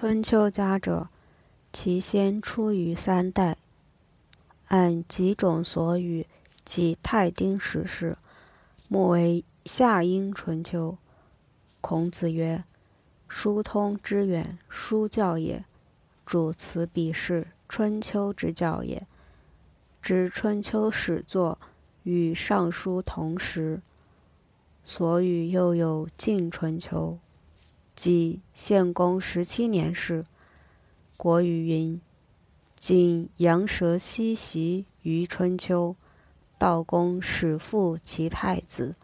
春秋家者，其先出于三代。按几种所语，即太丁十世，目为夏殷春秋。孔子曰：“书通之远，书教也；主此彼是春秋之教也。知春秋始作与尚书同时，所语又有晋春秋。”即献公十七年事，国语云：“今羊蛇西袭于春秋，道公始复其太子。”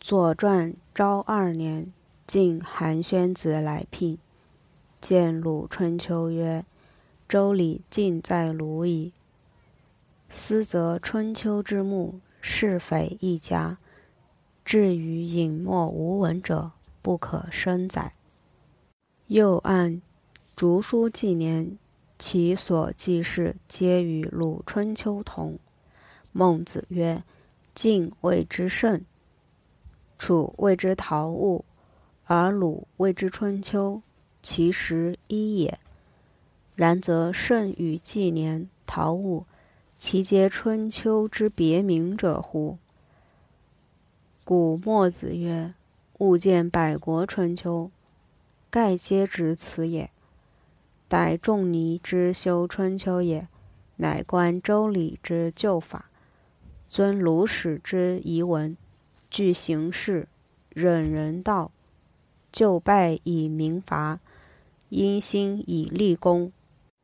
《左传》昭二年，晋韩宣子来聘，见鲁春秋曰：“周礼尽在鲁矣。斯则春秋之幕，是非一家，至于隐没无闻者。”不可生载。又按竹书纪年，其所记事皆与鲁春秋同。孟子曰：“晋谓之圣，楚谓之陶物，而鲁谓之春秋，其实一也。然则圣与纪年、陶物，其皆春秋之别名者乎？”古墨子曰。物见百国春秋，盖皆指此也。逮仲尼之修春秋也，乃观周礼之旧法，尊鲁史之遗文，具形式，忍人道，就拜以明罚，因心以立功，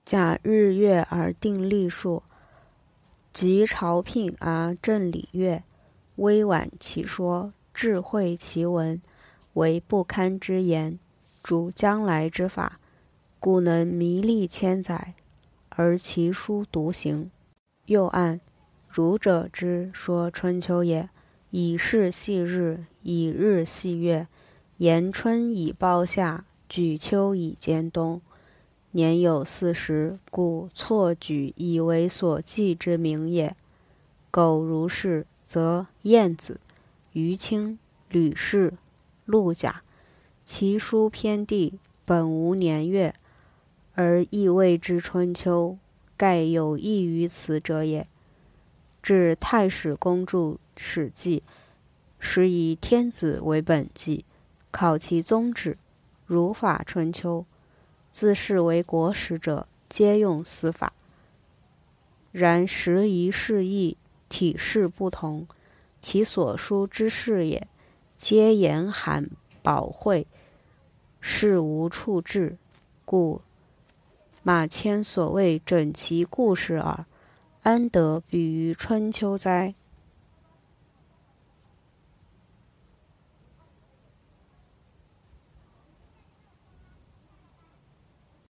假日月而定历数，及朝聘而正礼乐，微婉其说。智慧其文，为不堪之言，主将来之法，故能弥历千载，而其书独行。又按儒者之说春秋也，以事系日，以日系月，言春以包夏，举秋以兼冬。年有四十，故错举以为所记之名也。苟如是，则晏子。于清、吕氏、陆贾，其书篇地本无年月，而亦谓之春秋，盖有异于此者也。至太史公著《史记》，时以天子为本纪，考其宗旨，如法春秋。自视为国史者，皆用此法。然时宜事异，体式不同。其所书之事也，皆言罕保讳，事无处置，故马迁所谓整齐故事耳，安得比于春秋哉？